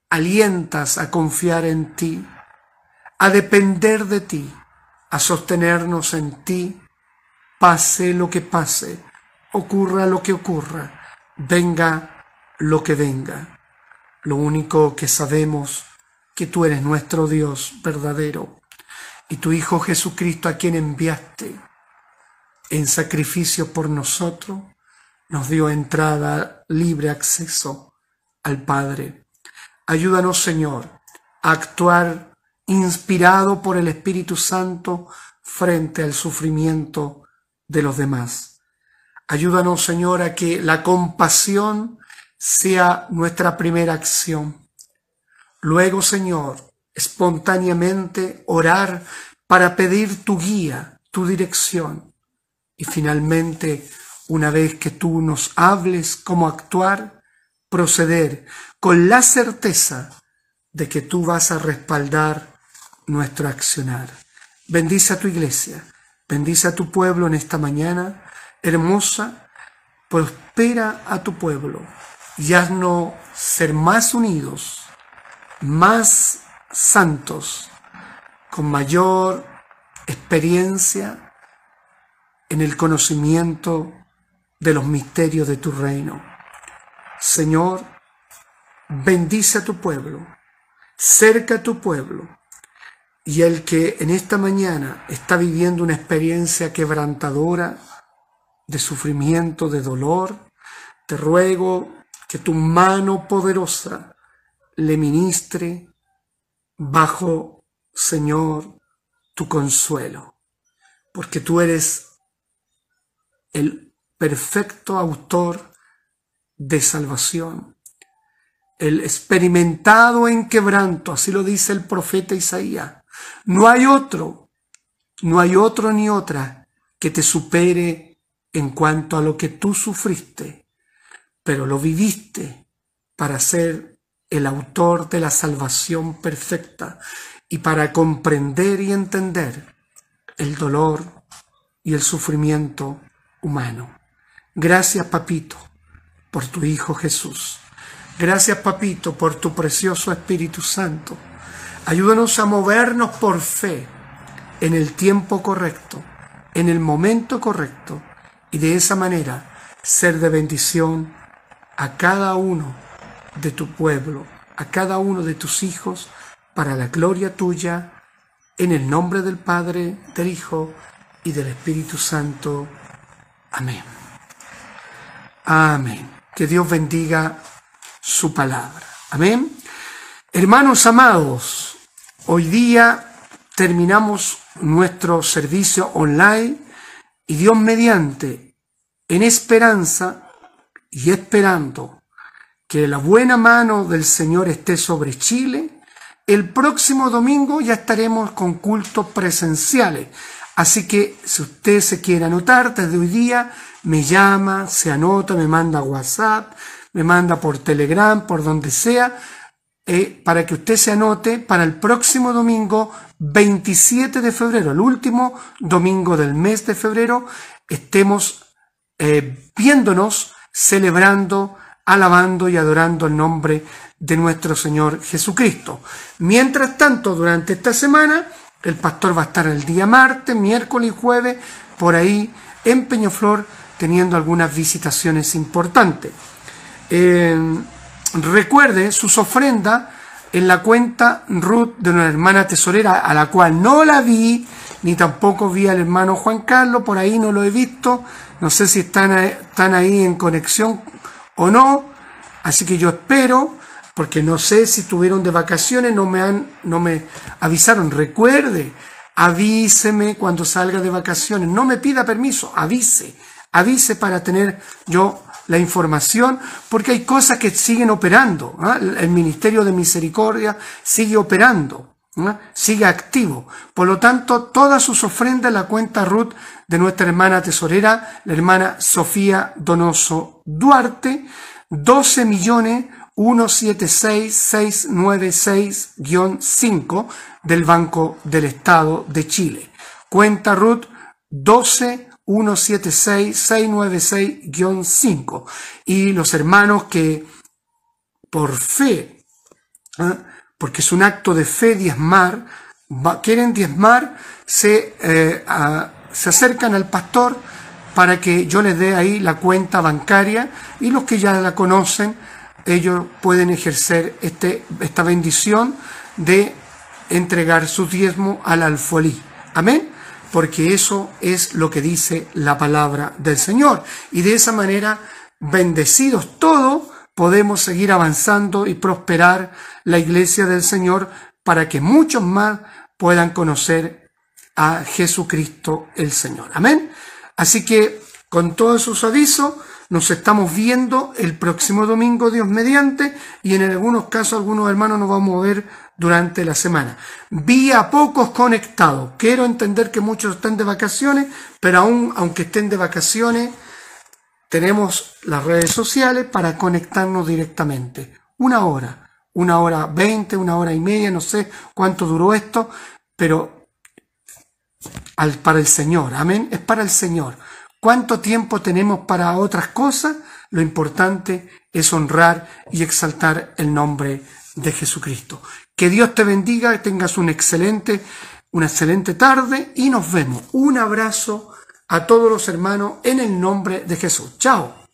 alientas a confiar en ti, a depender de ti, a sostenernos en ti, pase lo que pase, ocurra lo que ocurra, venga lo que venga. Lo único que sabemos que tú eres nuestro Dios verdadero y tu Hijo Jesucristo a quien enviaste en sacrificio por nosotros, nos dio entrada, libre acceso al Padre. Ayúdanos, Señor, a actuar inspirado por el Espíritu Santo frente al sufrimiento de los demás. Ayúdanos, Señor, a que la compasión sea nuestra primera acción Luego, Señor, espontáneamente orar para pedir tu guía, tu dirección. Y finalmente, una vez que tú nos hables cómo actuar, proceder con la certeza de que tú vas a respaldar nuestro accionar. Bendice a tu iglesia, bendice a tu pueblo en esta mañana hermosa, prospera a tu pueblo y haznos ser más unidos, más santos, con mayor experiencia en el conocimiento de los misterios de tu reino. Señor, bendice a tu pueblo, cerca a tu pueblo, y el que en esta mañana está viviendo una experiencia quebrantadora de sufrimiento, de dolor, te ruego que tu mano poderosa le ministre bajo, Señor, tu consuelo, porque tú eres el perfecto autor de salvación, el experimentado en quebranto, así lo dice el profeta Isaías. No hay otro, no hay otro ni otra que te supere en cuanto a lo que tú sufriste, pero lo viviste para ser el autor de la salvación perfecta y para comprender y entender el dolor y el sufrimiento humano. Gracias, papito, por tu Hijo Jesús. Gracias, papito, por tu precioso Espíritu Santo. Ayúdanos a movernos por fe en el tiempo correcto, en el momento correcto, y de esa manera ser de bendición a cada uno de tu pueblo, a cada uno de tus hijos, para la gloria tuya, en el nombre del Padre, del Hijo y del Espíritu Santo. Amén. Amén. Que Dios bendiga su palabra. Amén. Hermanos amados, hoy día terminamos nuestro servicio online y Dios mediante, en esperanza y esperando que la buena mano del Señor esté sobre Chile, el próximo domingo ya estaremos con cultos presenciales. Así que si usted se quiere anotar desde hoy día, me llama, se anota, me manda WhatsApp, me manda por Telegram, por donde sea, eh, para que usted se anote para el próximo domingo 27 de febrero, el último domingo del mes de febrero, estemos eh, viéndonos, celebrando, alabando y adorando el nombre de nuestro Señor Jesucristo. Mientras tanto, durante esta semana, el pastor va a estar el día martes, miércoles y jueves, por ahí en Peñoflor, teniendo algunas visitaciones importantes. Eh, recuerde sus ofrendas en la cuenta Ruth de una hermana tesorera, a la cual no la vi, ni tampoco vi al hermano Juan Carlos, por ahí no lo he visto, no sé si están, están ahí en conexión o no, así que yo espero porque no sé si estuvieron de vacaciones, no me han, no me avisaron. Recuerde, avíseme cuando salga de vacaciones, no me pida permiso, avise, avise para tener yo la información, porque hay cosas que siguen operando. ¿ah? El Ministerio de Misericordia sigue operando, ¿ah? sigue activo. Por lo tanto, todas sus ofrendas en la cuenta Ruth de nuestra hermana tesorera, la hermana Sofía Donoso Duarte, 12 millones 176696-5 del Banco del Estado de Chile. Cuenta Ruth 12 176696-5 y los hermanos que por fe, ¿eh? porque es un acto de fe diezmar, quieren diezmar, se, eh, se acercan al pastor para que yo les dé ahí la cuenta bancaria y los que ya la conocen, ellos pueden ejercer este, esta bendición de entregar su diezmo al alfolí. Amén. Porque eso es lo que dice la palabra del Señor. Y de esa manera, bendecidos todos, podemos seguir avanzando y prosperar la iglesia del Señor para que muchos más puedan conocer a Jesucristo el Señor. Amén. Así que con todos sus avisos, nos estamos viendo el próximo domingo, Dios mediante, y en algunos casos algunos hermanos nos vamos a ver durante la semana. Vi a pocos conectados. Quiero entender que muchos están de vacaciones, pero aún aunque estén de vacaciones, tenemos las redes sociales para conectarnos directamente. Una hora, una hora veinte, una hora y media, no sé cuánto duró esto, pero al, para el Señor, amén, es para el Señor. ¿Cuánto tiempo tenemos para otras cosas? Lo importante es honrar y exaltar el nombre de Jesucristo. Que Dios te bendiga, tengas un excelente, una excelente tarde y nos vemos. Un abrazo a todos los hermanos en el nombre de Jesús. Chao.